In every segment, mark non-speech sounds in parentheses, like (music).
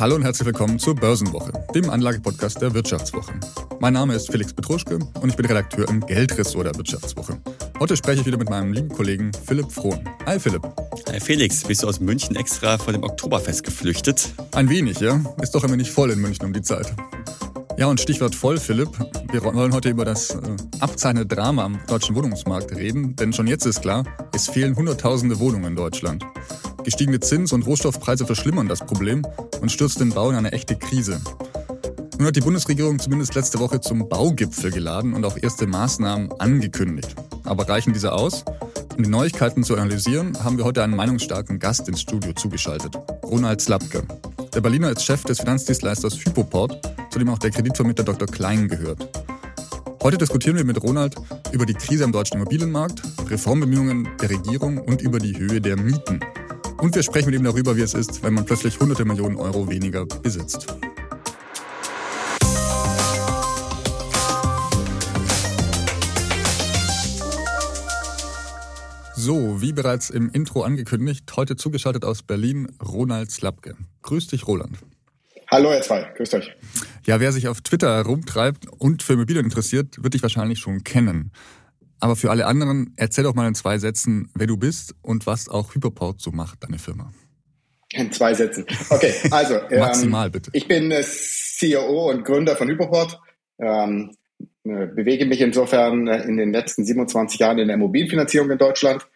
Hallo und herzlich willkommen zur Börsenwoche, dem Anlagepodcast der Wirtschaftswoche. Mein Name ist Felix Petruschke und ich bin Redakteur im Geldressort der Wirtschaftswoche. Heute spreche ich wieder mit meinem lieben Kollegen Philipp Frohn. Hi Philipp. Hi Felix, bist du aus München extra vor dem Oktoberfest geflüchtet? Ein wenig, ja. Ist doch immer nicht voll in München um die Zeit. Ja, und Stichwort voll, Philipp. Wir wollen heute über das äh, abzeichnende Drama am deutschen Wohnungsmarkt reden, denn schon jetzt ist klar, es fehlen Hunderttausende Wohnungen in Deutschland. Gestiegene Zins- und Rohstoffpreise verschlimmern das Problem und stürzt den Bau in eine echte Krise. Nun hat die Bundesregierung zumindest letzte Woche zum Baugipfel geladen und auch erste Maßnahmen angekündigt. Aber reichen diese aus? Um die Neuigkeiten zu analysieren, haben wir heute einen meinungsstarken Gast ins Studio zugeschaltet. Ronald Slapke. Der Berliner ist Chef des Finanzdienstleisters Hypoport zu dem auch der Kreditvermittler Dr. Klein gehört. Heute diskutieren wir mit Ronald über die Krise am deutschen Immobilienmarkt, Reformbemühungen der Regierung und über die Höhe der Mieten. Und wir sprechen mit ihm darüber, wie es ist, wenn man plötzlich hunderte Millionen Euro weniger besitzt. So, wie bereits im Intro angekündigt, heute zugeschaltet aus Berlin Ronald Slapke. Grüß dich, Roland. Hallo, ihr zwei. Grüßt euch. Ja, wer sich auf Twitter herumtreibt und für Immobilien interessiert, wird dich wahrscheinlich schon kennen. Aber für alle anderen, erzähl doch mal in zwei Sätzen, wer du bist und was auch Hyperport so macht, deine Firma. In zwei Sätzen. Okay, also. (laughs) Ähm, Maximal bitte. Ich bin CEO und Gründer von Hyperport. Ähm, äh, bewege mich insofern äh, in den letzten 27 Jahren in der Immobilienfinanzierung in Deutschland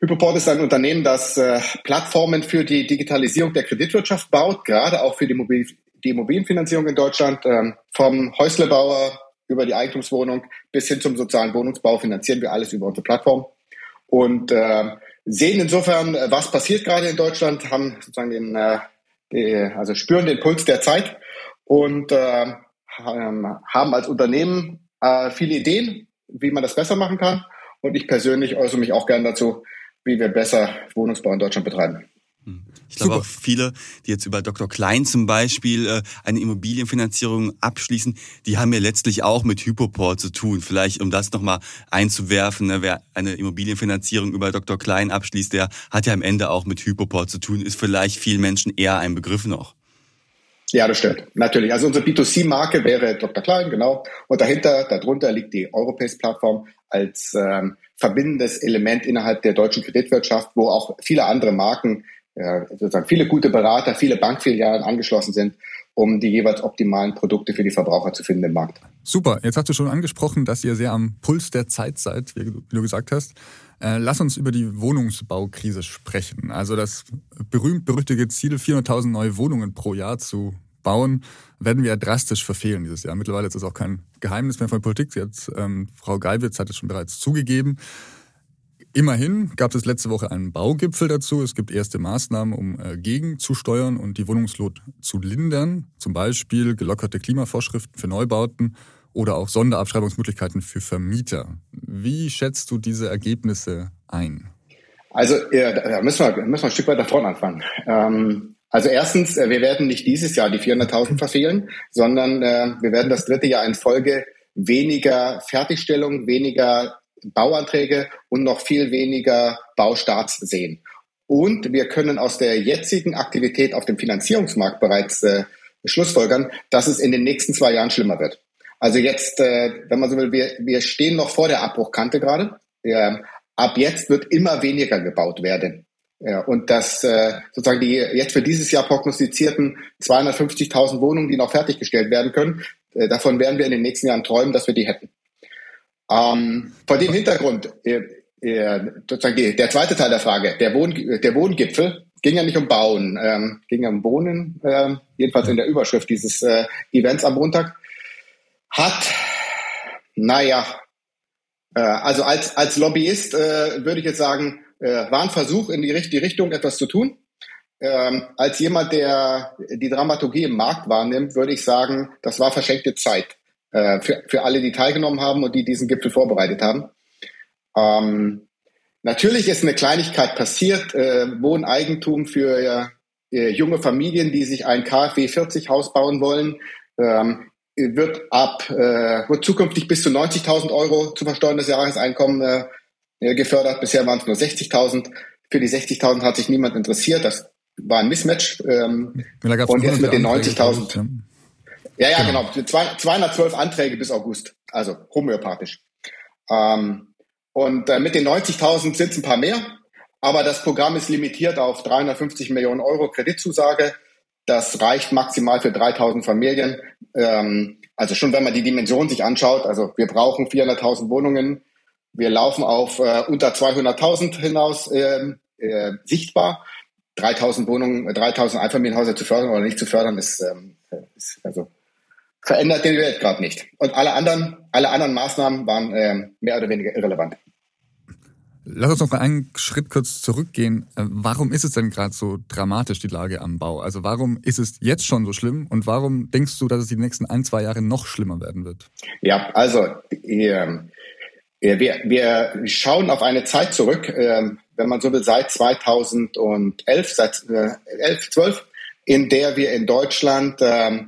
Hypoport ist ein Unternehmen, das äh, Plattformen für die Digitalisierung der Kreditwirtschaft baut, gerade auch für die, Immobil die Immobilienfinanzierung in Deutschland. Ähm, vom Häuslebauer über die Eigentumswohnung bis hin zum sozialen Wohnungsbau finanzieren wir alles über unsere Plattform und äh, sehen insofern, äh, was passiert gerade in Deutschland, haben sozusagen den, äh, die, also spüren den Puls der Zeit und äh, haben als Unternehmen äh, viele Ideen, wie man das besser machen kann. Und ich persönlich äußere mich auch gern dazu, wie wir besser Wohnungsbau in Deutschland betreiben. Ich glaube Super. auch viele, die jetzt über Dr. Klein zum Beispiel äh, eine Immobilienfinanzierung abschließen, die haben ja letztlich auch mit Hypoport zu tun. Vielleicht, um das nochmal einzuwerfen, ne, wer eine Immobilienfinanzierung über Dr. Klein abschließt, der hat ja am Ende auch mit Hypoport zu tun, ist vielleicht vielen Menschen eher ein Begriff noch. Ja, das stimmt. Natürlich. Also unsere B2C-Marke wäre Dr. Klein, genau. Und dahinter, darunter liegt die Europace-Plattform als ähm, verbindendes Element innerhalb der deutschen Kreditwirtschaft, wo auch viele andere Marken, äh, sozusagen viele gute Berater, viele Bankfilialen angeschlossen sind, um die jeweils optimalen Produkte für die Verbraucher zu finden im Markt. Super. Jetzt hast du schon angesprochen, dass ihr sehr am Puls der Zeit seid, wie du gesagt hast. Äh, lass uns über die Wohnungsbaukrise sprechen. Also das berühmt-berüchtigte Ziel, 400.000 neue Wohnungen pro Jahr zu bauen, werden wir drastisch verfehlen dieses Jahr. Mittlerweile ist das auch kein Geheimnis mehr von Politik. Jetzt, ähm, Frau Geiwitz hat es schon bereits zugegeben. Immerhin gab es letzte Woche einen Baugipfel dazu. Es gibt erste Maßnahmen, um äh, gegenzusteuern und die Wohnungslot zu lindern. Zum Beispiel gelockerte Klimavorschriften für Neubauten oder auch Sonderabschreibungsmöglichkeiten für Vermieter. Wie schätzt du diese Ergebnisse ein? Also da müssen wir, müssen wir ein Stück weiter vorne anfangen. Ähm, also erstens, äh, wir werden nicht dieses Jahr die 400.000 verfehlen, sondern äh, wir werden das dritte Jahr in Folge weniger Fertigstellung, weniger Bauanträge und noch viel weniger Baustarts sehen. Und wir können aus der jetzigen Aktivität auf dem Finanzierungsmarkt bereits äh, schlussfolgern, dass es in den nächsten zwei Jahren schlimmer wird. Also jetzt, äh, wenn man so will, wir, wir stehen noch vor der Abbruchkante gerade. Ja, ab jetzt wird immer weniger gebaut werden. Ja, und das äh, sozusagen die jetzt für dieses Jahr prognostizierten 250.000 Wohnungen, die noch fertiggestellt werden können, äh, davon werden wir in den nächsten Jahren träumen, dass wir die hätten. Ähm, vor dem Hintergrund, äh, äh, sozusagen der zweite Teil der Frage, der, Wohn, der Wohngipfel, ging ja nicht um Bauen, ähm, ging ja um Wohnen, äh, jedenfalls in der Überschrift dieses äh, Events am Montag hat, naja, äh, also als, als Lobbyist äh, würde ich jetzt sagen, äh, war ein Versuch in die richtige Richtung etwas zu tun. Ähm, als jemand, der die Dramaturgie im Markt wahrnimmt, würde ich sagen, das war verschenkte Zeit äh, für, für alle, die teilgenommen haben und die diesen Gipfel vorbereitet haben. Ähm, natürlich ist eine Kleinigkeit passiert, äh, Wohneigentum für äh, junge Familien, die sich ein KfW 40 Haus bauen wollen. Ähm, wird ab äh, wird zukünftig bis zu 90.000 Euro zu versteuerndes Jahreseinkommen äh, gefördert. Bisher waren es nur 60.000. Für die 60.000 hat sich niemand interessiert. Das war ein Mismatch. Ähm, und jetzt mit den 90.000. Ja, ja, genau. genau. 212 Anträge bis August. Also homöopathisch. Ähm, und äh, mit den 90.000 sind es ein paar mehr. Aber das Programm ist limitiert auf 350 Millionen Euro Kreditzusage. Das reicht maximal für 3000 Familien. Ähm, also schon, wenn man die Dimension sich anschaut, also wir brauchen 400.000 Wohnungen. Wir laufen auf äh, unter 200.000 hinaus äh, äh, sichtbar. 3000 Wohnungen, 3000 Einfamilienhäuser zu fördern oder nicht zu fördern, ist, ähm, ist also verändert die Welt gerade nicht. Und alle anderen, alle anderen Maßnahmen waren äh, mehr oder weniger irrelevant. Lass uns noch mal einen Schritt kurz zurückgehen. Äh, warum ist es denn gerade so dramatisch, die Lage am Bau? Also warum ist es jetzt schon so schlimm und warum denkst du, dass es die nächsten ein, zwei Jahre noch schlimmer werden wird? Ja, also äh, wir, wir schauen auf eine Zeit zurück, äh, wenn man so will, seit 2011, seit äh, 11, 12, in der wir in Deutschland äh, äh,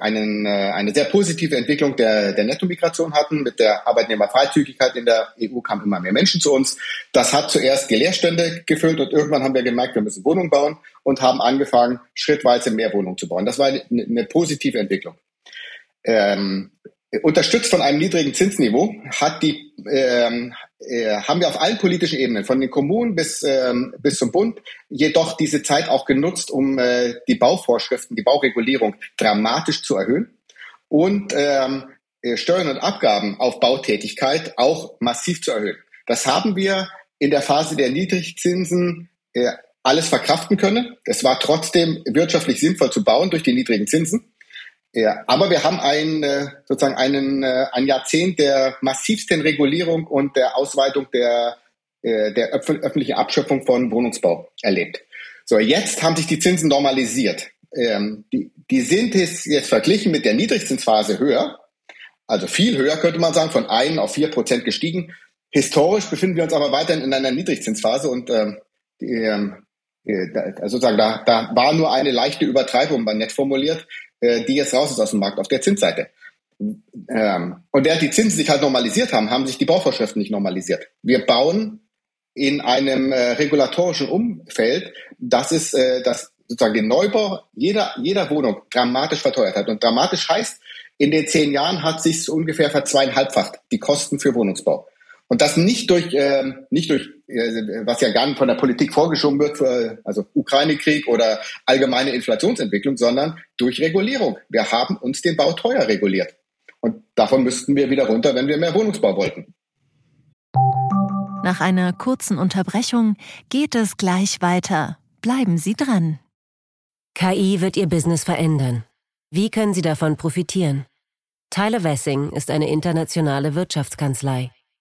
einen, äh, eine sehr positive Entwicklung der, der Nettomigration hatten. Mit der Arbeitnehmerfreizügigkeit in der EU kamen immer mehr Menschen zu uns. Das hat zuerst Leerstände gefüllt und irgendwann haben wir gemerkt, wir müssen Wohnungen bauen und haben angefangen, schrittweise mehr Wohnungen zu bauen. Das war eine, eine positive Entwicklung. Ähm, unterstützt von einem niedrigen Zinsniveau hat die, ähm, äh, haben wir auf allen politischen Ebenen, von den Kommunen bis, ähm, bis zum Bund, jedoch diese Zeit auch genutzt, um äh, die Bauvorschriften, die Bauregulierung dramatisch zu erhöhen und ähm, äh, Steuern und Abgaben auf Bautätigkeit auch massiv zu erhöhen. Das haben wir in der Phase der Niedrigzinsen äh, alles verkraften können. Es war trotzdem wirtschaftlich sinnvoll zu bauen durch die niedrigen Zinsen. Ja, aber wir haben ein, äh, sozusagen einen, äh, ein Jahrzehnt der massivsten Regulierung und der Ausweitung der, äh, der öffentlichen Abschöpfung von Wohnungsbau erlebt. So, jetzt haben sich die Zinsen normalisiert. Ähm, die, die sind jetzt verglichen mit der Niedrigzinsphase höher, also viel höher könnte man sagen, von 1 auf 4 Prozent gestiegen. Historisch befinden wir uns aber weiterhin in einer Niedrigzinsphase und ähm, ähm, also sozusagen da, da war nur eine leichte Übertreibung, man nett formuliert, äh, die jetzt raus ist aus dem Markt auf der Zinsseite. Ähm, und während die Zinsen sich halt normalisiert haben, haben sich die Bauvorschriften nicht normalisiert. Wir bauen in einem äh, regulatorischen Umfeld, das ist, äh, das sozusagen den Neubau jeder, jeder Wohnung dramatisch verteuert hat. Und dramatisch heißt, in den zehn Jahren hat sich ungefähr verzweieinhalbfacht die Kosten für Wohnungsbau. Und das nicht durch, äh, nicht durch, was ja gar nicht von der Politik vorgeschoben wird, für, also Ukraine-Krieg oder allgemeine Inflationsentwicklung, sondern durch Regulierung. Wir haben uns den Bau teuer reguliert. Und davon müssten wir wieder runter, wenn wir mehr Wohnungsbau wollten. Nach einer kurzen Unterbrechung geht es gleich weiter. Bleiben Sie dran. KI wird Ihr Business verändern. Wie können Sie davon profitieren? Tyler Wessing ist eine internationale Wirtschaftskanzlei.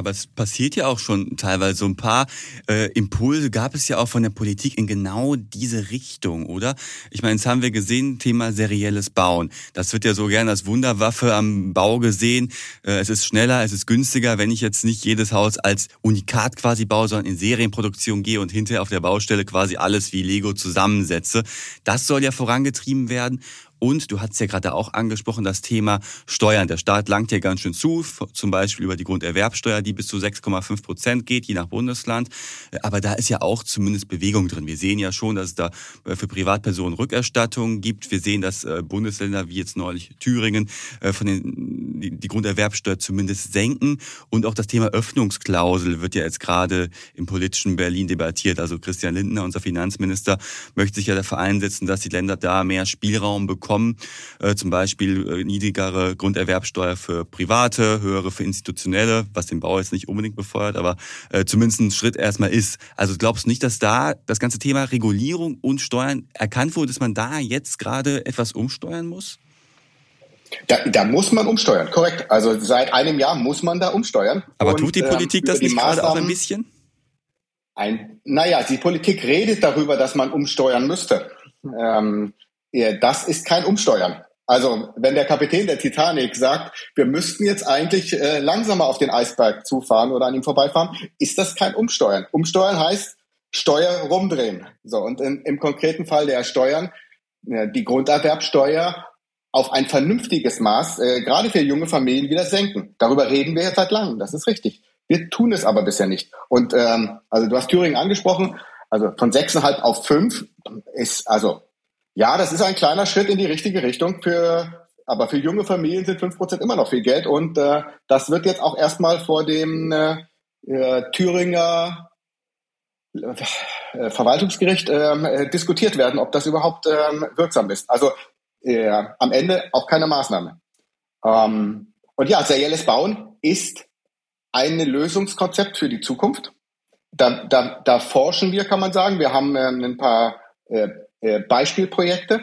Aber es passiert ja auch schon teilweise so ein paar äh, Impulse gab es ja auch von der Politik in genau diese Richtung, oder? Ich meine, jetzt haben wir gesehen, Thema serielles Bauen. Das wird ja so gerne als Wunderwaffe am Bau gesehen. Äh, es ist schneller, es ist günstiger, wenn ich jetzt nicht jedes Haus als Unikat quasi baue, sondern in Serienproduktion gehe und hinterher auf der Baustelle quasi alles wie Lego zusammensetze. Das soll ja vorangetrieben werden. Und du hast ja gerade auch angesprochen, das Thema Steuern. Der Staat langt hier ganz schön zu, zum Beispiel über die Grunderwerbsteuer, die bis zu 6,5 Prozent geht, je nach Bundesland. Aber da ist ja auch zumindest Bewegung drin. Wir sehen ja schon, dass es da äh, für Privatpersonen Rückerstattungen gibt. Wir sehen, dass äh, Bundesländer wie jetzt neulich Thüringen äh, von den, die Grunderwerbsteuer zumindest senken. Und auch das Thema Öffnungsklausel wird ja jetzt gerade im politischen Berlin debattiert. Also Christian Lindner, unser Finanzminister, möchte sich ja dafür einsetzen, dass die Länder da mehr Spielraum bekommen bekommen, äh, zum Beispiel äh, niedrigere Grunderwerbsteuer für Private, höhere für Institutionelle, was den Bau jetzt nicht unbedingt befeuert, aber äh, zumindest ein Schritt erstmal ist. Also glaubst du nicht, dass da das ganze Thema Regulierung und Steuern erkannt wurde, dass man da jetzt gerade etwas umsteuern muss? Da, da muss man umsteuern, korrekt. Also seit einem Jahr muss man da umsteuern. Aber und, tut die Politik ähm, das nicht gerade auch ein bisschen? Ein, naja, die Politik redet darüber, dass man umsteuern müsste. Ähm, das ist kein Umsteuern. Also wenn der Kapitän der Titanic sagt, wir müssten jetzt eigentlich äh, langsamer auf den Eisberg zufahren oder an ihm vorbeifahren, ist das kein Umsteuern. Umsteuern heißt Steuer rumdrehen. So und in, im konkreten Fall der Steuern äh, die Grunderwerbsteuer auf ein vernünftiges Maß, äh, gerade für junge Familien, wieder senken. Darüber reden wir jetzt seit langem. Das ist richtig. Wir tun es aber bisher nicht. Und ähm, also du hast Thüringen angesprochen. Also von 6,5 auf 5 ist also ja, das ist ein kleiner Schritt in die richtige Richtung für aber für junge Familien sind 5% immer noch viel Geld und äh, das wird jetzt auch erstmal vor dem äh, äh Thüringer äh, Verwaltungsgericht ähm, äh, diskutiert werden, ob das überhaupt ähm, wirksam ist. Also äh, am Ende auch keine Maßnahme. Ähm, und ja, serielles Bauen ist ein Lösungskonzept für die Zukunft. Da, da, da forschen wir, kann man sagen. Wir haben ähm, ein paar äh, Beispielprojekte.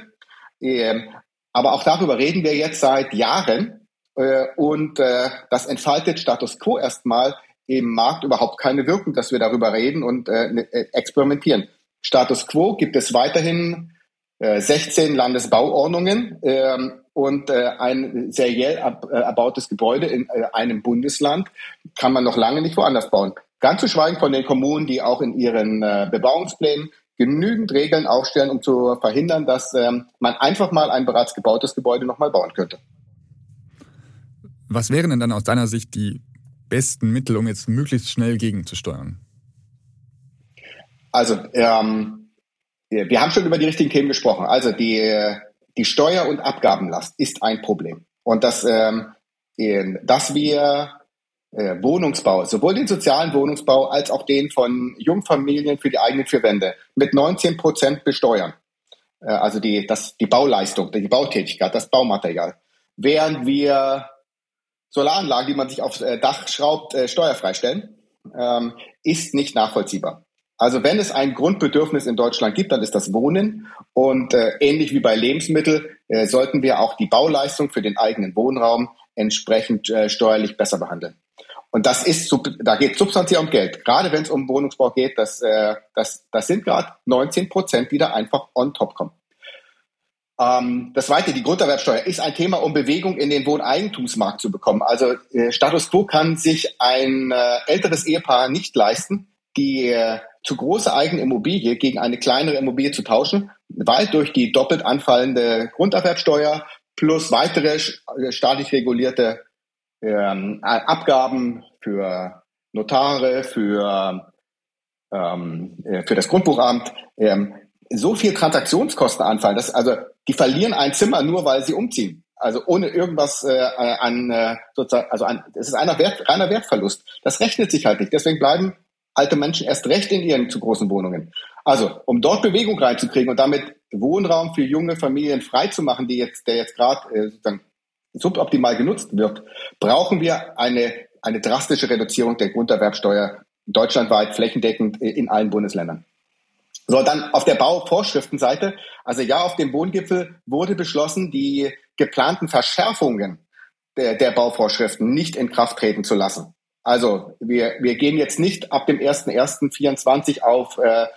Ähm, aber auch darüber reden wir jetzt seit Jahren. Äh, und äh, das entfaltet Status quo erstmal im Markt überhaupt keine Wirkung, dass wir darüber reden und ne, experimentieren. Status quo gibt es weiterhin 16 Landesbauordnungen ähm, und ein seriell erbautes Gebäude in einem Bundesland kann man noch lange nicht woanders bauen. Ganz zu schweigen von den Kommunen, die auch in ihren Bebauungsplänen genügend Regeln aufstellen, um zu verhindern, dass ähm, man einfach mal ein bereits gebautes Gebäude nochmal bauen könnte. Was wären denn dann aus deiner Sicht die besten Mittel, um jetzt möglichst schnell gegenzusteuern? Also, ähm, wir haben schon über die richtigen Themen gesprochen. Also die, die Steuer- und Abgabenlast ist ein Problem. Und dass, ähm, dass wir äh, Wohnungsbau, sowohl den sozialen Wohnungsbau als auch den von Jungfamilien für die eigenen vier Wände mit 19 Prozent besteuern. Äh, also die, das, die Bauleistung, die Bautätigkeit, das Baumaterial. Während wir Solaranlagen, die man sich aufs äh, Dach schraubt, äh, steuerfrei stellen, ähm, ist nicht nachvollziehbar. Also wenn es ein Grundbedürfnis in Deutschland gibt, dann ist das Wohnen. Und äh, ähnlich wie bei Lebensmitteln äh, sollten wir auch die Bauleistung für den eigenen Wohnraum entsprechend äh, steuerlich besser behandeln. Und das ist, da geht substanziell um Geld. Gerade wenn es um Wohnungsbau geht, das, äh, das, das sind gerade 19 Prozent, die da einfach on top kommen. Ähm, das zweite, die Grunderwerbsteuer, ist ein Thema, um Bewegung in den Wohneigentumsmarkt zu bekommen. Also äh, Status quo kann sich ein äh, älteres Ehepaar nicht leisten, die zu große eigene Immobilie gegen eine kleinere Immobilie zu tauschen, weil durch die doppelt anfallende Grunderwerbsteuer plus weitere staatlich regulierte ähm, Abgaben für Notare, für, ähm, äh, für das Grundbuchamt, ähm, so viel Transaktionskosten anfallen, dass also die verlieren ein Zimmer nur, weil sie umziehen. Also ohne irgendwas äh, an äh, sozusagen, also an, es ist einer Wert, reiner Wertverlust. Das rechnet sich halt nicht. Deswegen bleiben alte Menschen erst recht in ihren zu großen Wohnungen. Also, um dort Bewegung reinzukriegen und damit Wohnraum für junge Familien freizumachen, die jetzt, der jetzt gerade äh, sozusagen suboptimal genutzt wird, brauchen wir eine, eine drastische Reduzierung der Grunderwerbsteuer deutschlandweit flächendeckend in allen Bundesländern. So, dann auf der Bauvorschriftenseite, also ja, auf dem Wohngipfel wurde beschlossen, die geplanten Verschärfungen der, der Bauvorschriften nicht in Kraft treten zu lassen. Also wir, wir gehen jetzt nicht ab dem 1.1.24 auf äh,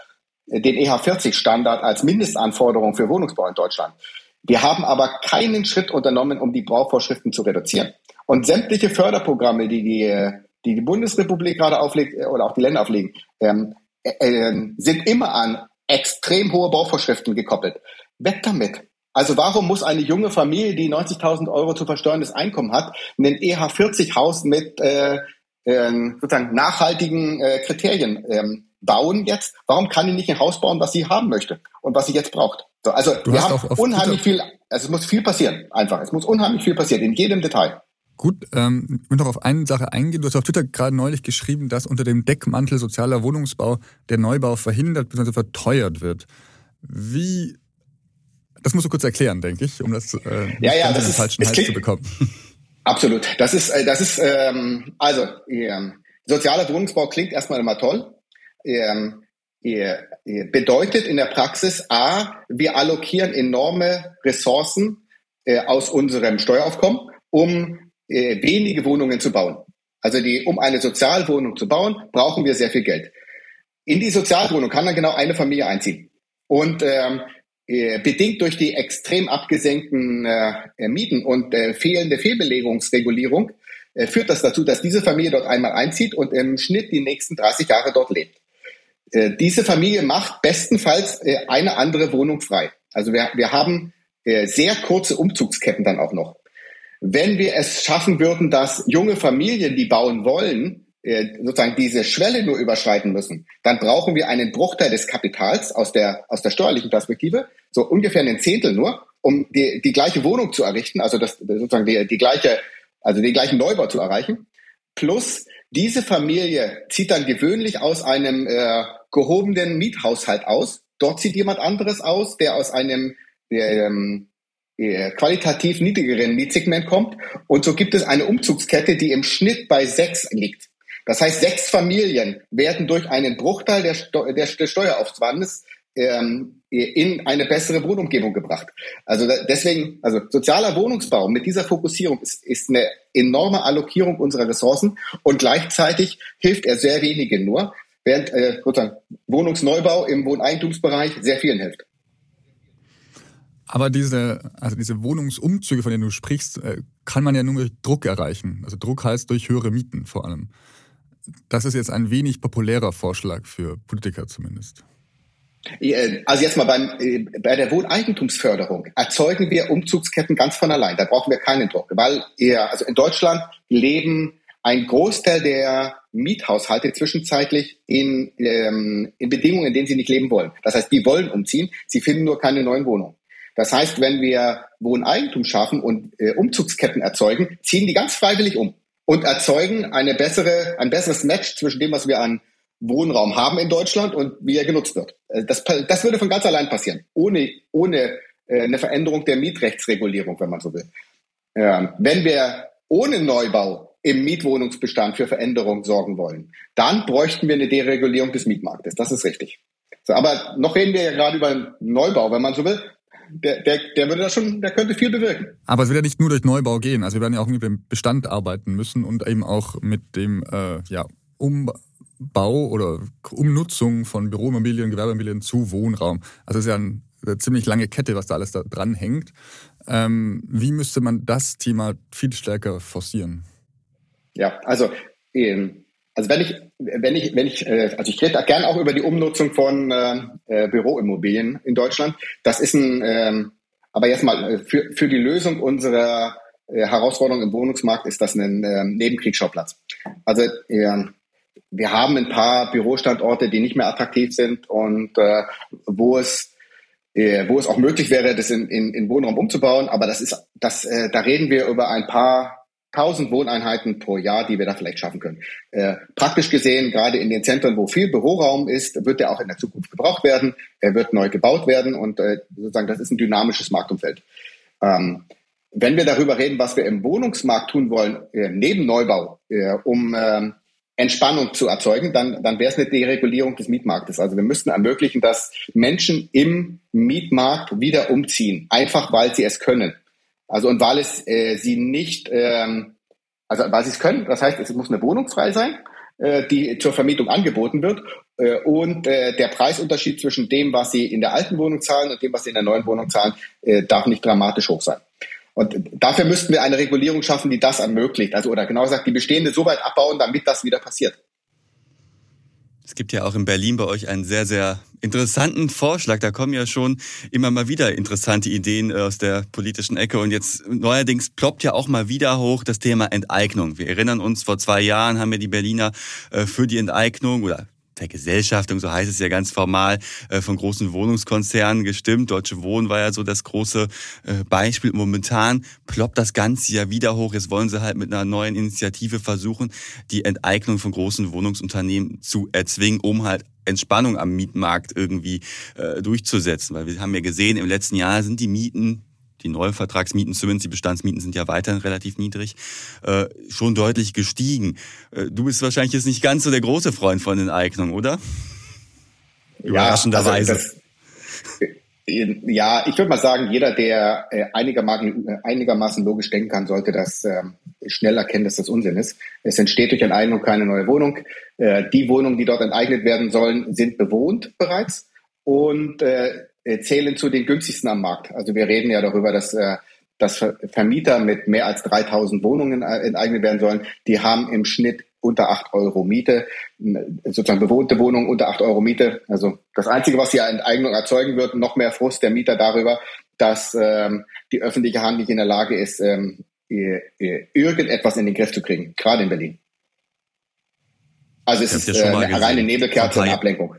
den EH40-Standard als Mindestanforderung für Wohnungsbau in Deutschland. Wir haben aber keinen Schritt unternommen, um die Bauvorschriften zu reduzieren. Und sämtliche Förderprogramme, die die, die, die Bundesrepublik gerade auflegt äh, oder auch die Länder auflegen, ähm, äh, äh, sind immer an extrem hohe Bauvorschriften gekoppelt. Weg damit. Also warum muss eine junge Familie, die 90.000 Euro zu versteuerndes Einkommen hat, ein EH40-Haus mit äh, äh, sozusagen nachhaltigen äh, Kriterien ähm, bauen jetzt? Warum kann die nicht ein Haus bauen, was sie haben möchte und was sie jetzt braucht? So, also du wir haben unheimlich Twitter viel, also es muss viel passieren, einfach. Es muss unheimlich viel passieren, in jedem Detail. Gut, ähm, ich will noch auf eine Sache eingehen. Du hast auf Twitter gerade neulich geschrieben, dass unter dem Deckmantel sozialer Wohnungsbau der Neubau verhindert bzw. verteuert wird. Wie, das musst du kurz erklären, denke ich, um das äh, ja, ja, das den falschen Hals zu bekommen. (laughs) Absolut. Das ist, äh, das ist, ähm, also, ähm, sozialer Wohnungsbau klingt erstmal immer toll. Ähm, bedeutet in der Praxis, a, wir allokieren enorme Ressourcen äh, aus unserem Steueraufkommen, um äh, wenige Wohnungen zu bauen. Also die, um eine Sozialwohnung zu bauen, brauchen wir sehr viel Geld. In die Sozialwohnung kann dann genau eine Familie einziehen. Und ähm, äh, bedingt durch die extrem abgesenkten äh, Mieten und äh, fehlende Fehlbelegungsregulierung äh, führt das dazu, dass diese Familie dort einmal einzieht und im Schnitt die nächsten 30 Jahre dort lebt. Äh, diese Familie macht bestenfalls äh, eine andere Wohnung frei. Also wir, wir haben äh, sehr kurze Umzugsketten dann auch noch. Wenn wir es schaffen würden, dass junge Familien, die bauen wollen, äh, sozusagen diese Schwelle nur überschreiten müssen, dann brauchen wir einen Bruchteil des Kapitals aus der, aus der steuerlichen Perspektive, so ungefähr einen Zehntel nur, um die, die gleiche Wohnung zu errichten, also das, sozusagen die, die gleiche, also den gleichen Neubau zu erreichen. Plus diese Familie zieht dann gewöhnlich aus einem äh, gehobenen Miethaushalt aus. Dort zieht jemand anderes aus, der aus einem ähm, äh, qualitativ niedrigeren Mietsegment kommt. Und so gibt es eine Umzugskette, die im Schnitt bei sechs liegt. Das heißt, sechs Familien werden durch einen Bruchteil der, Steu der, des Steueraufwandes ähm, in eine bessere Wohnumgebung gebracht. Also deswegen, also sozialer Wohnungsbau mit dieser Fokussierung ist, ist eine enorme Allokierung unserer Ressourcen und gleichzeitig hilft er sehr wenigen nur, während äh, sozusagen Wohnungsneubau im Wohneigentumsbereich sehr vielen hilft. Aber diese, also diese Wohnungsumzüge, von denen du sprichst, äh, kann man ja nur durch Druck erreichen. Also Druck heißt durch höhere Mieten vor allem. Das ist jetzt ein wenig populärer Vorschlag für Politiker zumindest. Äh, also jetzt mal beim, äh, bei der Wohneigentumsförderung erzeugen wir Umzugsketten ganz von allein. Da brauchen wir keinen Druck, weil eher, also in Deutschland leben ein Großteil der Miethaushalte zwischenzeitlich in, ähm, in Bedingungen, in denen sie nicht leben wollen. Das heißt, die wollen umziehen, sie finden nur keine neuen Wohnungen. Das heißt, wenn wir Wohneigentum schaffen und äh, Umzugsketten erzeugen, ziehen die ganz freiwillig um und erzeugen eine bessere, ein besseres Match zwischen dem, was wir an Wohnraum haben in Deutschland und wie er genutzt wird. Äh, das, das würde von ganz allein passieren, ohne, ohne äh, eine Veränderung der Mietrechtsregulierung, wenn man so will. Ähm, wenn wir ohne Neubau im Mietwohnungsbestand für Veränderung sorgen wollen, dann bräuchten wir eine Deregulierung des Mietmarktes. Das ist richtig. So, aber noch reden wir ja gerade über Neubau, wenn man so will der, der, der würde das schon, der könnte viel bewirken. Aber es wird ja nicht nur durch Neubau gehen. Also wir werden ja auch mit dem Bestand arbeiten müssen und eben auch mit dem äh, ja, Umbau oder Umnutzung von Büroimmobilien, Gewerbeimmobilien zu Wohnraum. Also es ist ja ein, eine ziemlich lange Kette, was da alles da dran hängt. Ähm, wie müsste man das Thema viel stärker forcieren? Ja, also ähm, also wenn ich, wenn ich, wenn ich, äh, also ich rede gern auch über die Umnutzung von äh, äh, Büroimmobilien in Deutschland. Das ist ein, ähm, aber jetzt mal äh, für, für die Lösung unserer äh, Herausforderung im Wohnungsmarkt ist das ein äh, Nebenkriegsschauplatz. Also äh, wir haben ein paar Bürostandorte, die nicht mehr attraktiv sind und äh, wo es äh, wo es auch möglich wäre, das in, in, in Wohnraum umzubauen, aber das ist, das, äh, da reden wir über ein paar 1000 Wohneinheiten pro Jahr, die wir da vielleicht schaffen können. Äh, praktisch gesehen, gerade in den Zentren, wo viel Büroraum ist, wird der auch in der Zukunft gebraucht werden. Er wird neu gebaut werden und äh, sozusagen das ist ein dynamisches Marktumfeld. Ähm, wenn wir darüber reden, was wir im Wohnungsmarkt tun wollen, äh, neben Neubau, äh, um äh, Entspannung zu erzeugen, dann, dann wäre es eine Deregulierung des Mietmarktes. Also wir müssten ermöglichen, dass Menschen im Mietmarkt wieder umziehen, einfach weil sie es können. Also und weil es äh, sie nicht, ähm, also weil sie es können, das heißt, es muss eine Wohnung frei sein, äh, die zur Vermietung angeboten wird. Äh, und äh, der Preisunterschied zwischen dem, was sie in der alten Wohnung zahlen und dem, was sie in der neuen Wohnung zahlen, äh, darf nicht dramatisch hoch sein. Und dafür müssten wir eine Regulierung schaffen, die das ermöglicht. Also oder genau gesagt, die bestehende so weit abbauen, damit das wieder passiert. Es gibt ja auch in Berlin bei euch einen sehr, sehr interessanten Vorschlag. Da kommen ja schon immer mal wieder interessante Ideen äh, aus der politischen Ecke. Und jetzt neuerdings ploppt ja auch mal wieder hoch das Thema Enteignung. Wir erinnern uns, vor zwei Jahren haben wir die Berliner äh, für die Enteignung oder Vergesellschaftung, so heißt es ja ganz formal, äh, von großen Wohnungskonzernen gestimmt. Deutsche Wohnen war ja so das große äh, Beispiel. Momentan ploppt das Ganze ja wieder hoch. Jetzt wollen sie halt mit einer neuen Initiative versuchen, die Enteignung von großen Wohnungsunternehmen zu erzwingen, um halt Entspannung am Mietmarkt irgendwie äh, durchzusetzen. Weil wir haben ja gesehen, im letzten Jahr sind die Mieten die neuen Vertragsmieten, zumindest die Bestandsmieten sind ja weiterhin relativ niedrig, äh, schon deutlich gestiegen. Äh, du bist wahrscheinlich jetzt nicht ganz so der große Freund von Enteignung, oder? Überraschenderweise. Also äh, ja, ich würde mal sagen, jeder, der äh, einigermaßen, äh, einigermaßen logisch denken kann, sollte das äh, schnell erkennen, dass das Unsinn ist. Es entsteht durch Enteignung keine neue Wohnung. Äh, die Wohnungen, die dort enteignet werden sollen, sind bewohnt bereits. Und äh, zählen zu den günstigsten am Markt. Also wir reden ja darüber, dass, äh, dass Vermieter mit mehr als 3000 Wohnungen äh, enteignet werden sollen. Die haben im Schnitt unter 8 Euro Miete, sozusagen bewohnte Wohnungen unter 8 Euro Miete. Also das Einzige, was die Enteignung erzeugen wird, noch mehr Frust der Mieter darüber, dass ähm, die öffentliche Hand nicht in der Lage ist, ähm, irgendetwas in den Griff zu kriegen, gerade in Berlin. Also es ist ja äh, eine reine Nebelkerze und Ablenkung.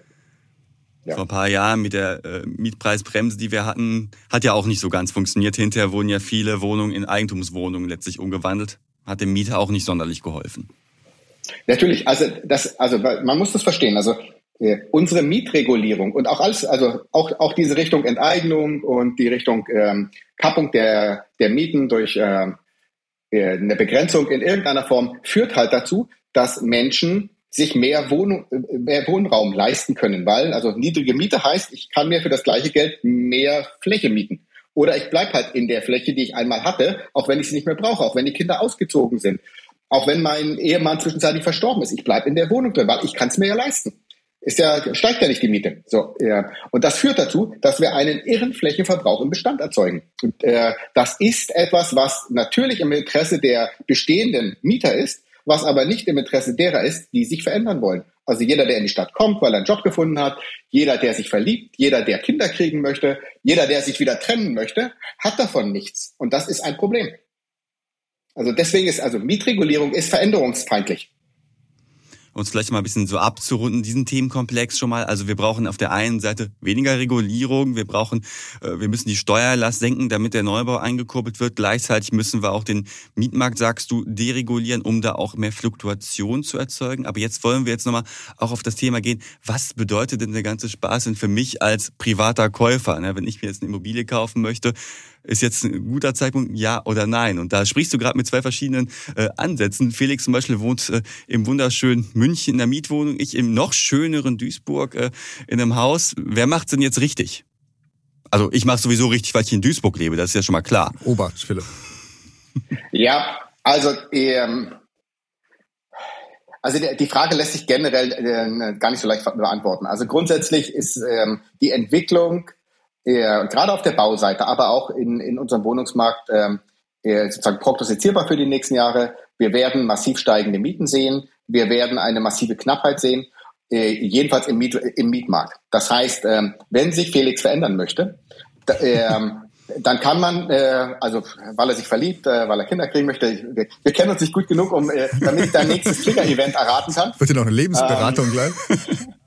Ja. Vor ein paar Jahren mit der äh, Mietpreisbremse, die wir hatten, hat ja auch nicht so ganz funktioniert. Hinterher wurden ja viele Wohnungen in Eigentumswohnungen letztlich umgewandelt. Hat dem Mieter auch nicht sonderlich geholfen. Natürlich, also das, also man muss das verstehen. Also äh, unsere Mietregulierung und auch alles, also auch auch diese Richtung Enteignung und die Richtung ähm, Kappung der der Mieten durch ähm, äh, eine Begrenzung in irgendeiner Form führt halt dazu, dass Menschen sich mehr, Wohnung, mehr Wohnraum leisten können, weil also niedrige Miete heißt, ich kann mir für das gleiche Geld mehr Fläche mieten. Oder ich bleib halt in der Fläche, die ich einmal hatte, auch wenn ich sie nicht mehr brauche, auch wenn die Kinder ausgezogen sind, auch wenn mein Ehemann zwischenzeitlich verstorben ist. Ich bleib in der Wohnung drin, weil ich kann es mir ja leisten. Ist ja, steigt ja nicht die Miete. So, ja. Und das führt dazu, dass wir einen irren Flächenverbrauch im Bestand erzeugen. Und äh, das ist etwas, was natürlich im Interesse der bestehenden Mieter ist, was aber nicht im Interesse derer ist, die sich verändern wollen. Also jeder, der in die Stadt kommt, weil er einen Job gefunden hat, jeder, der sich verliebt, jeder, der Kinder kriegen möchte, jeder, der sich wieder trennen möchte, hat davon nichts. Und das ist ein Problem. Also deswegen ist also Mietregulierung ist veränderungsfeindlich uns vielleicht mal ein bisschen so abzurunden, diesen Themenkomplex schon mal. Also wir brauchen auf der einen Seite weniger Regulierung, wir brauchen, äh, wir müssen die Steuerlast senken, damit der Neubau eingekurbelt wird. Gleichzeitig müssen wir auch den Mietmarkt, sagst du, deregulieren, um da auch mehr Fluktuation zu erzeugen. Aber jetzt wollen wir jetzt nochmal auch auf das Thema gehen. Was bedeutet denn der ganze Spaß denn für mich als privater Käufer? Ne? Wenn ich mir jetzt eine Immobilie kaufen möchte, ist jetzt ein guter Zeitpunkt, ja oder nein? Und da sprichst du gerade mit zwei verschiedenen äh, Ansätzen. Felix zum Beispiel wohnt äh, im wunderschönen München in der Mietwohnung, ich im noch schöneren Duisburg äh, in einem Haus. Wer macht's denn jetzt richtig? Also ich mache sowieso richtig, weil ich in Duisburg lebe, das ist ja schon mal klar. Obacht, Philipp. (laughs) ja, also ähm, also die Frage lässt sich generell äh, gar nicht so leicht beantworten. Also grundsätzlich ist ähm, die Entwicklung äh, gerade auf der Bauseite, aber auch in, in unserem Wohnungsmarkt ähm, äh, sozusagen prognostizierbar für die nächsten Jahre. Wir werden massiv steigende Mieten sehen. Wir werden eine massive Knappheit sehen, äh, jedenfalls im, Miet, im Mietmarkt. Das heißt, ähm, wenn sich Felix verändern möchte, da, ähm, dann kann man, äh, also weil er sich verliebt, äh, weil er Kinder kriegen möchte, wir, wir kennen uns nicht gut genug, um äh, damit ich dein nächstes Trigger-Event erraten kann. Wird dir noch eine Lebensberatung ähm, gleich? (laughs)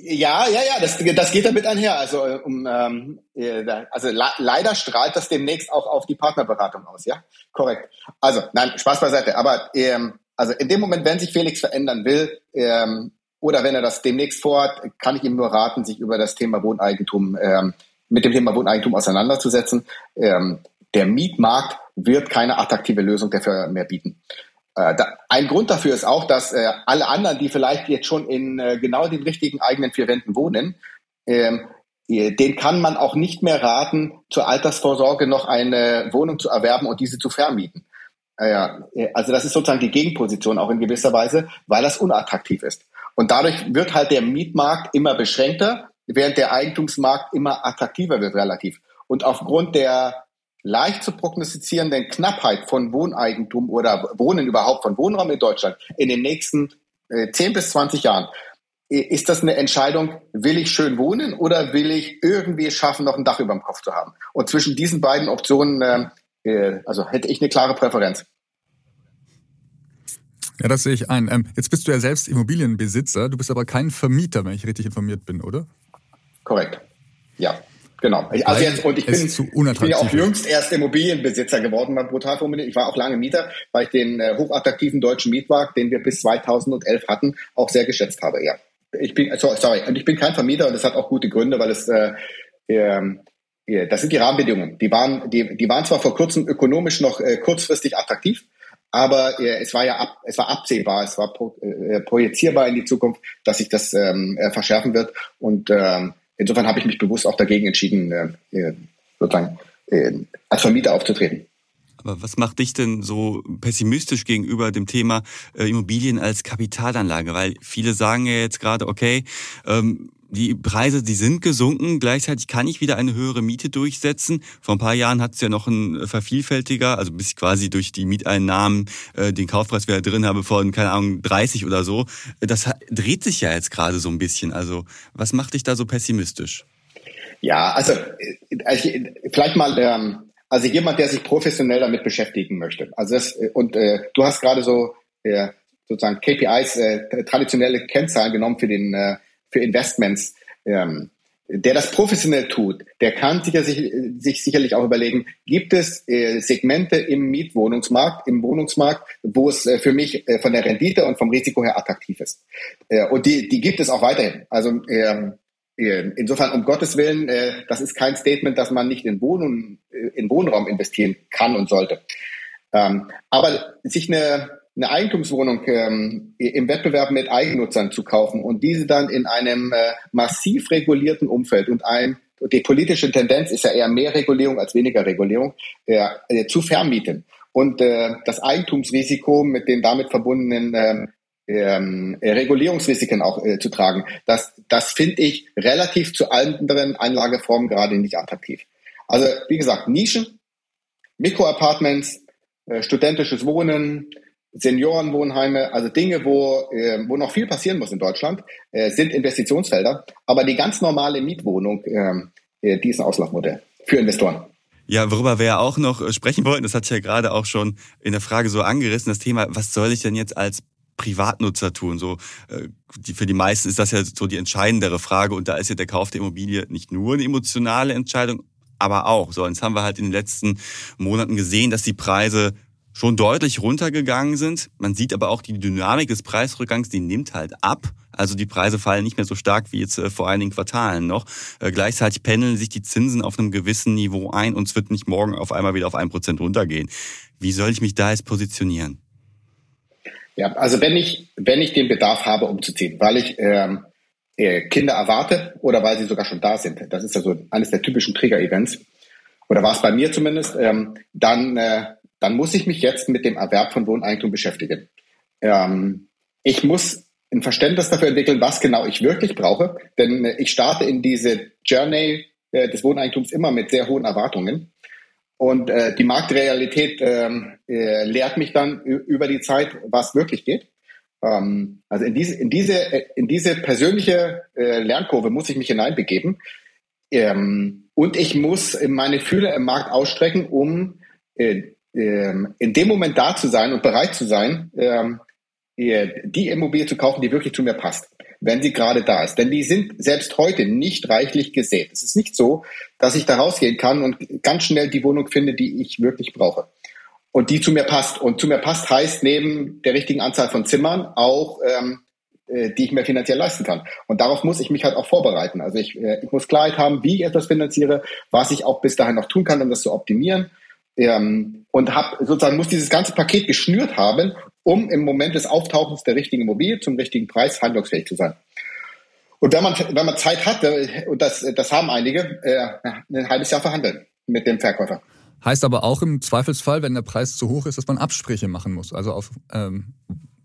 Ja, ja, ja, das, das geht damit einher. Also, um, ähm, also leider strahlt das demnächst auch auf die Partnerberatung aus, ja? Korrekt. Also, nein, Spaß beiseite. Aber ähm, also in dem Moment, wenn sich Felix verändern will, ähm, oder wenn er das demnächst vorhat, kann ich ihm nur raten, sich über das Thema Wohneigentum, ähm, mit dem Thema Wohneigentum auseinanderzusetzen. Ähm, der Mietmarkt wird keine attraktive Lösung dafür mehr bieten. Äh, ein Grund dafür ist auch, dass äh, alle anderen, die vielleicht jetzt schon in äh, genau den richtigen eigenen vier Wänden wohnen, ähm, den kann man auch nicht mehr raten, zur Altersvorsorge noch eine Wohnung zu erwerben und diese zu vermieten. Also das ist sozusagen die Gegenposition auch in gewisser Weise, weil das unattraktiv ist. Und dadurch wird halt der Mietmarkt immer beschränkter, während der Eigentumsmarkt immer attraktiver wird relativ. Und aufgrund der leicht zu prognostizierenden Knappheit von Wohneigentum oder Wohnen überhaupt von Wohnraum in Deutschland in den nächsten äh, 10 bis 20 Jahren, ist das eine Entscheidung, will ich schön wohnen oder will ich irgendwie schaffen, noch ein Dach über dem Kopf zu haben? Und zwischen diesen beiden Optionen, ähm, äh, also hätte ich eine klare Präferenz. Ja, das sehe ich ein. Ähm, jetzt bist du ja selbst Immobilienbesitzer, du bist aber kein Vermieter, wenn ich richtig informiert bin, oder? Korrekt. Ja. Genau. Also jetzt, und ich bin, ich bin ja auch jüngst erst Immobilienbesitzer geworden beim Brutal Ich war auch lange Mieter, weil ich den äh, hochattraktiven deutschen Mietmarkt, den wir bis 2011 hatten, auch sehr geschätzt habe, ja. Ich bin, sorry, und ich bin kein Vermieter und das hat auch gute Gründe, weil es, äh, äh, das sind die Rahmenbedingungen. Die waren, die, die waren zwar vor kurzem ökonomisch noch äh, kurzfristig attraktiv, aber äh, es war ja ab, es war absehbar, es war pro, äh, projizierbar in die Zukunft, dass sich das ähm, äh, verschärfen wird und ähm, insofern habe ich mich bewusst auch dagegen entschieden, äh, äh, sozusagen äh, als Vermieter aufzutreten. Aber was macht dich denn so pessimistisch gegenüber dem Thema Immobilien als Kapitalanlage? Weil viele sagen ja jetzt gerade, okay, ähm, die Preise, die sind gesunken. Gleichzeitig kann ich wieder eine höhere Miete durchsetzen. Vor ein paar Jahren hat es ja noch ein Vervielfältiger, also bis ich quasi durch die Mieteinnahmen äh, den Kaufpreis wieder drin habe von, keine Ahnung, 30 oder so. Das dreht sich ja jetzt gerade so ein bisschen. Also was macht dich da so pessimistisch? Ja, also, also vielleicht mal, ähm, also jemand, der sich professionell damit beschäftigen möchte. Also das, und äh, du hast gerade so äh, sozusagen KPIs, äh, traditionelle Kennzahlen genommen für den äh, für Investments. Ähm, der das professionell tut, der kann sicher, sich, sich sicherlich auch überlegen, gibt es äh, Segmente im Mietwohnungsmarkt, im Wohnungsmarkt, wo es äh, für mich äh, von der Rendite und vom Risiko her attraktiv ist. Äh, und die, die gibt es auch weiterhin. Also ähm, äh, insofern, um Gottes Willen, äh, das ist kein Statement, dass man nicht in, Wohnung, äh, in Wohnraum investieren kann und sollte. Ähm, aber sich eine eine Eigentumswohnung ähm, im Wettbewerb mit Eigennutzern zu kaufen und diese dann in einem äh, massiv regulierten Umfeld und ein die politische Tendenz ist ja eher mehr Regulierung als weniger Regulierung, äh, äh, zu vermieten. Und äh, das Eigentumsrisiko mit den damit verbundenen ähm, ähm, Regulierungsrisiken auch äh, zu tragen, das, das finde ich relativ zu anderen Anlageformen gerade nicht attraktiv. Also wie gesagt, Nischen, Mikroapartments, äh, studentisches Wohnen, Seniorenwohnheime, also Dinge, wo, äh, wo noch viel passieren muss in Deutschland, äh, sind Investitionsfelder. Aber die ganz normale Mietwohnung, ähm, äh, die ist ein Auslaufmodell für Investoren. Ja, worüber wir ja auch noch äh, sprechen wollten, das hat sich ja gerade auch schon in der Frage so angerissen, das Thema, was soll ich denn jetzt als Privatnutzer tun? So, äh, die, für die meisten ist das ja so die entscheidendere Frage und da ist ja der Kauf der Immobilie nicht nur eine emotionale Entscheidung, aber auch. So, jetzt haben wir halt in den letzten Monaten gesehen, dass die Preise schon deutlich runtergegangen sind. Man sieht aber auch die Dynamik des Preisrückgangs, die nimmt halt ab. Also die Preise fallen nicht mehr so stark wie jetzt äh, vor einigen Quartalen noch. Äh, gleichzeitig pendeln sich die Zinsen auf einem gewissen Niveau ein und es wird nicht morgen auf einmal wieder auf ein Prozent runtergehen. Wie soll ich mich da jetzt positionieren? Ja, also wenn ich, wenn ich den Bedarf habe, umzuziehen, weil ich ähm, äh, Kinder erwarte oder weil sie sogar schon da sind, das ist ja so eines der typischen Trigger-Events, oder war es bei mir zumindest, ähm, dann äh, dann muss ich mich jetzt mit dem Erwerb von Wohneigentum beschäftigen. Ähm, ich muss ein Verständnis dafür entwickeln, was genau ich wirklich brauche, denn äh, ich starte in diese Journey äh, des Wohneigentums immer mit sehr hohen Erwartungen. Und äh, die Marktrealität ähm, äh, lehrt mich dann über die Zeit, was wirklich geht. Ähm, also in diese, in diese, in diese persönliche äh, Lernkurve muss ich mich hineinbegeben. Ähm, und ich muss meine Fühler im Markt ausstrecken, um äh, ähm, in dem Moment da zu sein und bereit zu sein, ähm, die Immobilie zu kaufen, die wirklich zu mir passt, wenn sie gerade da ist. Denn die sind selbst heute nicht reichlich gesät. Es ist nicht so, dass ich da rausgehen kann und ganz schnell die Wohnung finde, die ich wirklich brauche. Und die zu mir passt. Und zu mir passt heißt neben der richtigen Anzahl von Zimmern auch, ähm, äh, die ich mir finanziell leisten kann. Und darauf muss ich mich halt auch vorbereiten. Also ich, äh, ich muss Klarheit haben, wie ich etwas finanziere, was ich auch bis dahin noch tun kann, um das zu optimieren ähm, und hab sozusagen muss dieses ganze Paket geschnürt haben, um im Moment des Auftauchens der richtigen Immobilie zum richtigen Preis handlungsfähig zu sein. Und wenn man, wenn man Zeit hat, äh, und das, das haben einige, äh, ein halbes Jahr verhandeln mit dem Verkäufer. Heißt aber auch im Zweifelsfall, wenn der Preis zu hoch ist, dass man Abstriche machen muss. Also auf ähm,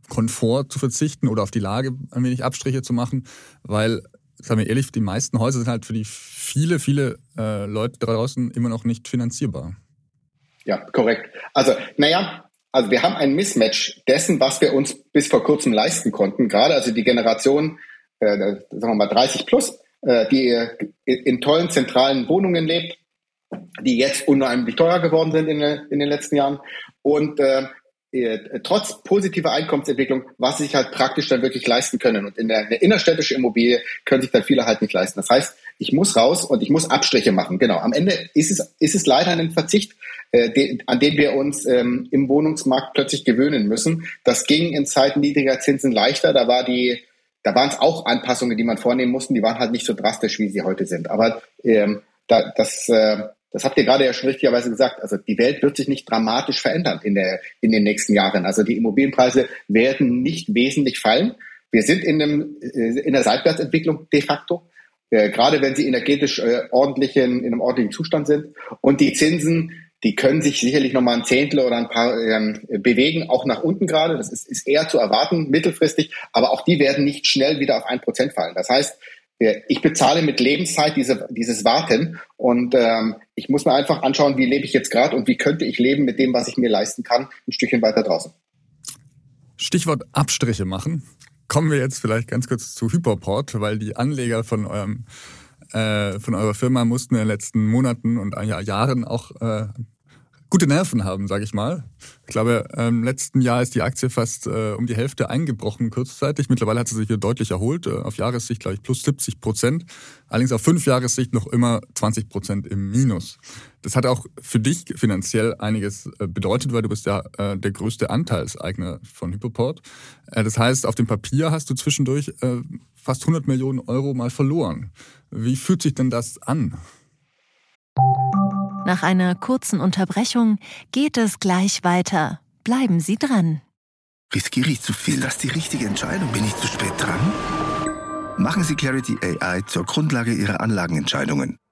Komfort zu verzichten oder auf die Lage ein wenig Abstriche zu machen, weil, sagen wir ehrlich, die meisten Häuser sind halt für die viele, viele äh, Leute draußen immer noch nicht finanzierbar. Ja, korrekt. Also, naja, also wir haben ein Mismatch dessen, was wir uns bis vor kurzem leisten konnten. Gerade also die Generation, äh, sagen wir mal 30 plus, äh, die äh, in tollen zentralen Wohnungen lebt, die jetzt unheimlich teuer geworden sind in, in den letzten Jahren. Und äh, äh, trotz positiver Einkommensentwicklung, was sie sich halt praktisch dann wirklich leisten können. Und in der, der innerstädtische Immobilie können sich dann viele halt nicht leisten. Das heißt, ich muss raus und ich muss Abstriche machen. Genau. Am Ende ist es, ist es leider ein Verzicht, äh, de, an den wir uns ähm, im Wohnungsmarkt plötzlich gewöhnen müssen. Das ging in Zeiten niedriger Zinsen leichter. Da war die, da waren es auch Anpassungen, die man vornehmen mussten. Die waren halt nicht so drastisch, wie sie heute sind. Aber ähm, da, das, äh, das habt ihr gerade ja schon richtigerweise gesagt. Also die Welt wird sich nicht dramatisch verändern in, der, in den nächsten Jahren. Also die Immobilienpreise werden nicht wesentlich fallen. Wir sind in, einem, äh, in der Seitwärtsentwicklung de facto, äh, gerade wenn sie energetisch äh, ordentlichen, in einem ordentlichen Zustand sind. Und die Zinsen, die können sich sicherlich noch mal ein Zehntel oder ein paar ähm, bewegen, auch nach unten gerade. Das ist, ist eher zu erwarten, mittelfristig. Aber auch die werden nicht schnell wieder auf ein Prozent fallen. Das heißt, ich bezahle mit Lebenszeit diese, dieses Warten und ähm, ich muss mir einfach anschauen, wie lebe ich jetzt gerade und wie könnte ich leben mit dem, was ich mir leisten kann, ein Stückchen weiter draußen. Stichwort Abstriche machen. Kommen wir jetzt vielleicht ganz kurz zu Hyperport, weil die Anleger von eurem äh, von eurer Firma mussten in den letzten Monaten und Jahren auch äh, gute Nerven haben, sage ich mal. Ich glaube, im letzten Jahr ist die Aktie fast äh, um die Hälfte eingebrochen kurzzeitig. Mittlerweile hat sie sich wieder deutlich erholt. Äh, auf Jahressicht, glaube ich, plus 70 Prozent. Allerdings auf fünf Jahressicht noch immer 20 Prozent im Minus. Das hat auch für dich finanziell einiges äh, bedeutet, weil du bist ja äh, der größte Anteilseigner von Hypoport. Äh, das heißt, auf dem Papier hast du zwischendurch äh, fast 100 Millionen Euro mal verloren. Wie fühlt sich denn das an? Nach einer kurzen Unterbrechung geht es gleich weiter. Bleiben Sie dran. Riskiere ich zu viel? Das ist die richtige Entscheidung. Bin ich zu spät dran? Machen Sie Clarity AI zur Grundlage Ihrer Anlagenentscheidungen.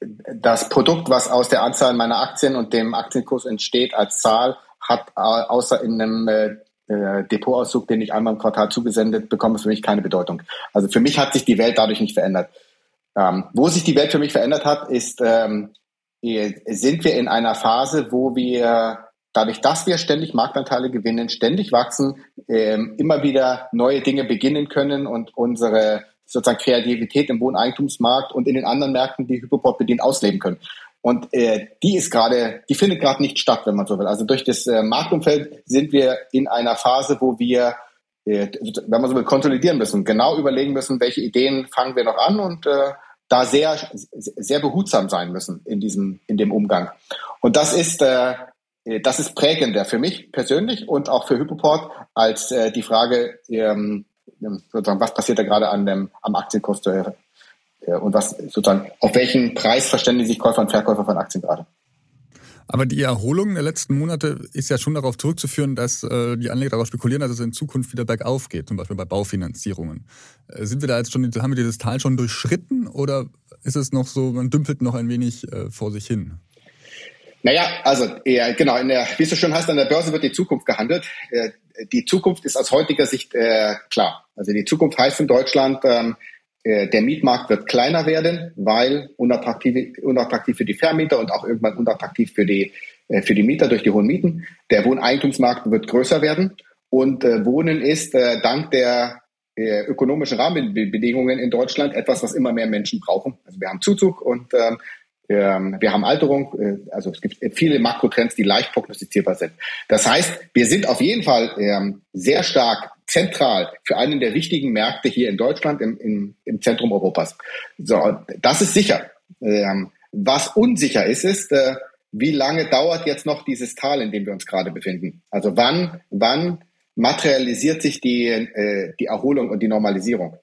das Produkt, was aus der Anzahl meiner Aktien und dem Aktienkurs entsteht als Zahl, hat außer in einem äh, äh, Depotauszug, den ich einmal im Quartal zugesendet bekomme, für mich keine Bedeutung. Also für mich hat sich die Welt dadurch nicht verändert. Ähm, wo sich die Welt für mich verändert hat, ist, ähm, sind wir in einer Phase, wo wir dadurch, dass wir ständig Marktanteile gewinnen, ständig wachsen, ähm, immer wieder neue Dinge beginnen können und unsere sozusagen Kreativität im Wohneigentumsmarkt und in den anderen Märkten, die Hypoport bedient, ausleben können. Und äh, die ist gerade, die findet gerade nicht statt, wenn man so will. Also durch das äh, Marktumfeld sind wir in einer Phase, wo wir, äh, wenn man so will, konsolidieren müssen, genau überlegen müssen, welche Ideen fangen wir noch an und äh, da sehr, sehr behutsam sein müssen in diesem, in dem Umgang. Und das ist, äh, das ist prägender für mich persönlich und auch für Hypoport als äh, die Frage, ähm, sozusagen, was passiert da gerade an dem, am Aktienkurs äh, und was sozusagen, auf welchen Preis verständigen sich Käufer und Verkäufer von Aktien gerade. Aber die Erholung der letzten Monate ist ja schon darauf zurückzuführen, dass äh, die Anleger darauf spekulieren, dass es in Zukunft wieder bergauf geht, zum Beispiel bei Baufinanzierungen. Äh, sind wir da jetzt schon, haben wir dieses Tal schon durchschritten oder ist es noch so, man dümpelt noch ein wenig äh, vor sich hin? Naja, also ja, genau, in der, wie es so schön heißt, an der Börse wird die Zukunft gehandelt. Die Zukunft ist aus heutiger Sicht äh, klar. Also die Zukunft heißt in Deutschland, ähm, äh, der Mietmarkt wird kleiner werden, weil unattraktiv, unattraktiv für die Vermieter und auch irgendwann unattraktiv für die, äh, für die Mieter durch die hohen Mieten. Der Wohneigentumsmarkt wird größer werden und äh, Wohnen ist äh, dank der äh, ökonomischen Rahmenbedingungen in Deutschland etwas, was immer mehr Menschen brauchen. Also wir haben Zuzug und ähm, wir haben Alterung, äh, also es gibt viele Makrotrends, die leicht prognostizierbar sind. Das heißt, wir sind auf jeden Fall ähm, sehr stark zentral für einen der wichtigen Märkte hier in Deutschland im, im, im Zentrum Europas. So, das ist sicher. Ähm, was unsicher ist, ist, äh, wie lange dauert jetzt noch dieses Tal, in dem wir uns gerade befinden? Also wann, wann materialisiert sich die, äh, die Erholung und die Normalisierung?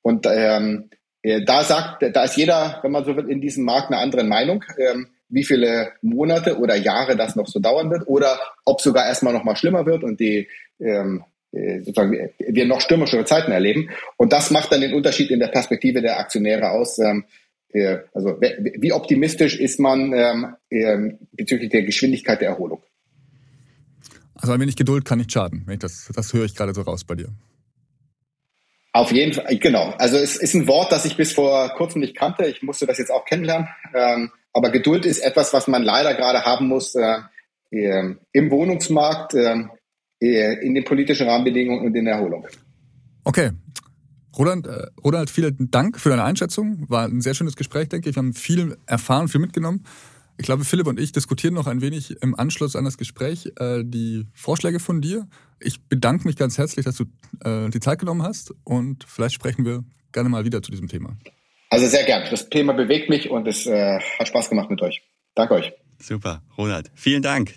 Und ähm, da sagt, da ist jeder, wenn man so will, in diesem Markt eine andere Meinung, ähm, wie viele Monate oder Jahre das noch so dauern wird oder ob sogar erstmal noch mal schlimmer wird und die ähm, äh, sozusagen wir noch stürmischere Zeiten erleben. Und das macht dann den Unterschied in der Perspektive der Aktionäre aus. Ähm, äh, also wie optimistisch ist man äh, bezüglich der Geschwindigkeit der Erholung? Also ein wenig Geduld kann nicht schaden. Das, das höre ich gerade so raus bei dir. Auf jeden Fall, genau. Also es ist ein Wort, das ich bis vor kurzem nicht kannte. Ich musste das jetzt auch kennenlernen. Ähm, aber Geduld ist etwas, was man leider gerade haben muss äh, im Wohnungsmarkt, äh, in den politischen Rahmenbedingungen und in der Erholung. Okay. Roland, äh, Roland, vielen Dank für deine Einschätzung. War ein sehr schönes Gespräch, denke ich. Wir haben viel erfahren, viel mitgenommen. Ich glaube, Philipp und ich diskutieren noch ein wenig im Anschluss an das Gespräch äh, die Vorschläge von dir. Ich bedanke mich ganz herzlich, dass du äh, die Zeit genommen hast und vielleicht sprechen wir gerne mal wieder zu diesem Thema. Also sehr gern. Das Thema bewegt mich und es äh, hat Spaß gemacht mit euch. Danke euch. Super, Ronald. Vielen Dank.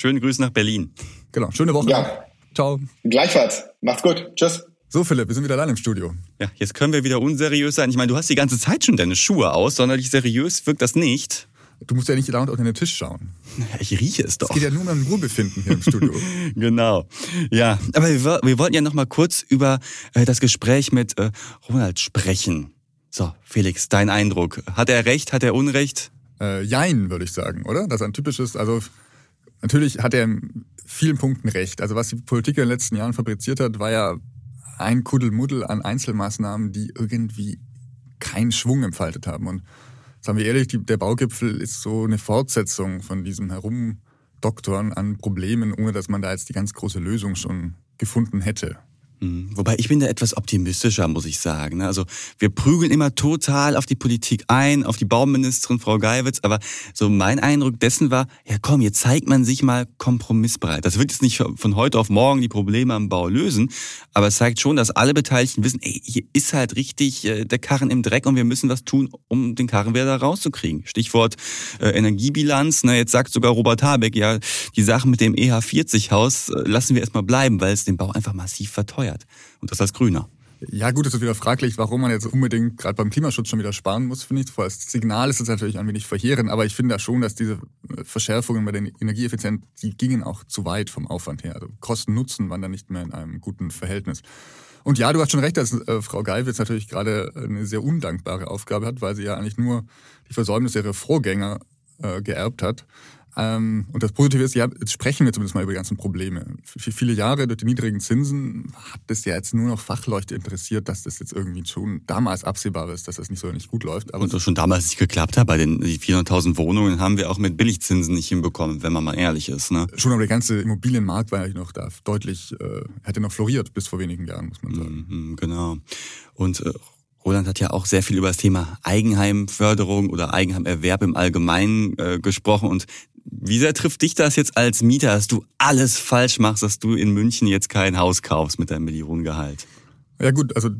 Schöne Grüße nach Berlin. Genau, schöne Woche. Ja. Ciao. Gleichfalls. Macht's gut. Tschüss. So, Philipp, wir sind wieder allein im Studio. Ja, jetzt können wir wieder unseriös sein. Ich meine, du hast die ganze Zeit schon deine Schuhe aus, sonderlich seriös wirkt das nicht. Du musst ja nicht dauernd auf den Tisch schauen. Ich rieche es doch. Es geht ja nur um ein Wohlbefinden hier im Studio. (laughs) genau. Ja, aber wir, wir, wollten ja noch mal kurz über äh, das Gespräch mit äh, Ronald sprechen. So, Felix, dein Eindruck. Hat er recht, hat er Unrecht? Äh, jein, würde ich sagen, oder? Das ist ein typisches, also natürlich hat er in vielen Punkten recht. Also was die Politik in den letzten Jahren fabriziert hat, war ja ein Kuddelmuddel an Einzelmaßnahmen, die irgendwie keinen Schwung entfaltet haben. Und sagen wir ehrlich, die, der Baugipfel ist so eine Fortsetzung von diesem Herumdoktoren an Problemen, ohne dass man da jetzt die ganz große Lösung schon gefunden hätte. Mhm. Wobei ich bin da etwas optimistischer, muss ich sagen. Ne? Also wir prügeln immer total auf die Politik ein, auf die Bauministerin Frau Geiwitz, aber so mein Eindruck dessen war, ja komm, jetzt zeigt man sich mal kompromissbereit. Das wird jetzt nicht von heute auf morgen die Probleme am Bau lösen, aber es zeigt schon, dass alle Beteiligten wissen, ey, hier ist halt richtig äh, der Karren im Dreck und wir müssen was tun, um den Karren wieder da rauszukriegen. Stichwort äh, Energiebilanz. Ne? Jetzt sagt sogar Robert Habeck, ja, die Sachen mit dem EH40-Haus äh, lassen wir erstmal bleiben, weil es den Bau einfach massiv verteuert gefeiert. Und das als Grüner. Ja, gut, es ist wieder fraglich, warum man jetzt unbedingt gerade beim Klimaschutz schon wieder sparen muss, finde ich. Als Signal ist es natürlich ein wenig verheerend, aber ich finde da schon, dass diese äh, Verschärfungen bei der Energieeffizienz, die gingen auch zu weit vom Aufwand her. Also Kosten-Nutzen waren da nicht mehr in einem guten Verhältnis. Und ja, du hast schon recht, dass äh, Frau Geiwitz natürlich gerade eine sehr undankbare Aufgabe hat, weil sie ja eigentlich nur die Versäumnisse ihrer Vorgänger äh, geerbt hat. Ähm, und das Positive ist, ja, jetzt sprechen wir zumindest mal über die ganzen Probleme. Für viele Jahre durch die niedrigen Zinsen hat es ja jetzt nur noch Fachleute interessiert, dass das jetzt irgendwie schon damals absehbar ist, dass das nicht so nicht gut läuft. Aber und das schon damals nicht geklappt hat. Bei den 400.000 Wohnungen haben wir auch mit Billigzinsen nicht hinbekommen, wenn man mal ehrlich ist. Ne? Schon, aber der ganze Immobilienmarkt war ja noch da deutlich, äh, hätte noch floriert bis vor wenigen Jahren, muss man sagen. Mhm, genau. Und äh, Roland hat ja auch sehr viel über das Thema Eigenheimförderung oder Eigenheimerwerb im Allgemeinen äh, gesprochen und wie sehr trifft dich das jetzt als Mieter, dass du alles falsch machst, dass du in München jetzt kein Haus kaufst mit deinem Millionengehalt? Ja gut, also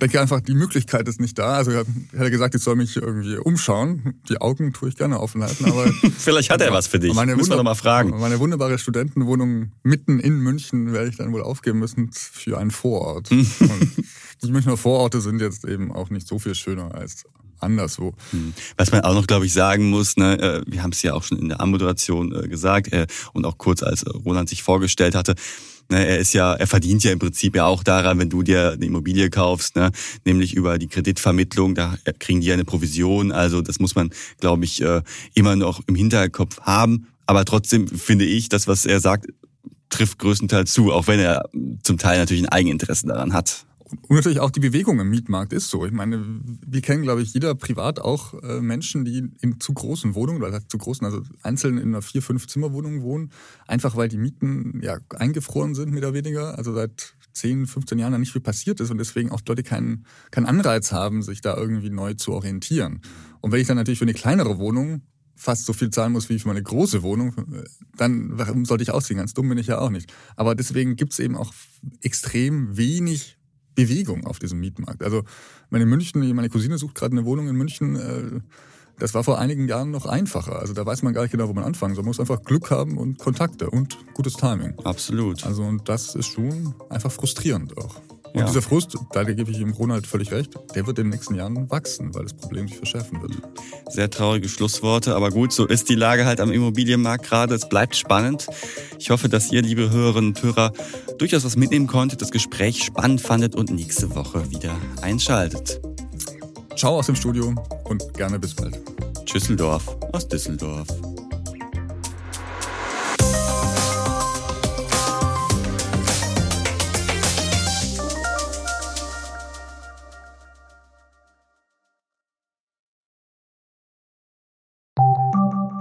denke einfach, die Möglichkeit ist nicht da. Also er hat gesagt, ich soll mich irgendwie umschauen. Die Augen tue ich gerne offen halten, aber (laughs) vielleicht hat er was für dich. Meine Müssen wir doch mal fragen. Meine wunderbare Studentenwohnung mitten in München werde ich dann wohl aufgeben müssen für einen Vorort. (laughs) die Münchner Vororte sind jetzt eben auch nicht so viel schöner als anderswo. Hm. Was man auch noch, glaube ich, sagen muss, ne, äh, wir haben es ja auch schon in der Anmoderation äh, gesagt äh, und auch kurz als Roland sich vorgestellt hatte, ne, er ist ja, er verdient ja im Prinzip ja auch daran, wenn du dir eine Immobilie kaufst, ne, nämlich über die Kreditvermittlung, da kriegen die ja eine Provision. Also das muss man, glaube ich, immer noch im Hinterkopf haben. Aber trotzdem finde ich, das, was er sagt, trifft größtenteils zu, auch wenn er zum Teil natürlich ein Eigeninteresse daran hat. Und natürlich auch die Bewegung im Mietmarkt ist so. Ich meine, wir kennen, glaube ich, jeder privat auch äh, Menschen, die in zu großen Wohnungen, oder zu großen, also einzeln in einer vier, fünf Zimmerwohnung wohnen, einfach weil die Mieten ja eingefroren sind, mehr oder weniger. Also seit 10, 15 Jahren da nicht viel passiert ist und deswegen auch Leute keinen, keinen Anreiz haben, sich da irgendwie neu zu orientieren. Und wenn ich dann natürlich für eine kleinere Wohnung fast so viel zahlen muss wie für meine große Wohnung, dann warum sollte ich ausziehen? Ganz dumm bin ich ja auch nicht. Aber deswegen gibt es eben auch extrem wenig Bewegung auf diesem Mietmarkt. Also meine München, meine Cousine sucht gerade eine Wohnung in München. Äh, das war vor einigen Jahren noch einfacher. Also da weiß man gar nicht genau, wo man anfangen soll. Man muss einfach Glück haben und Kontakte und gutes Timing. Absolut. Also und das ist schon einfach frustrierend auch. Und ja. dieser Frust, da gebe ich ihm Ronald völlig recht, der wird in den nächsten Jahren wachsen, weil das Problem sich verschärfen wird. Sehr traurige Schlussworte, aber gut, so ist die Lage halt am Immobilienmarkt gerade. Es bleibt spannend. Ich hoffe, dass ihr, liebe Hörerinnen und Hörer, durchaus was mitnehmen konntet, das Gespräch spannend fandet und nächste Woche wieder einschaltet. Ciao aus dem Studio und gerne bis bald. Tschüsseldorf aus Düsseldorf.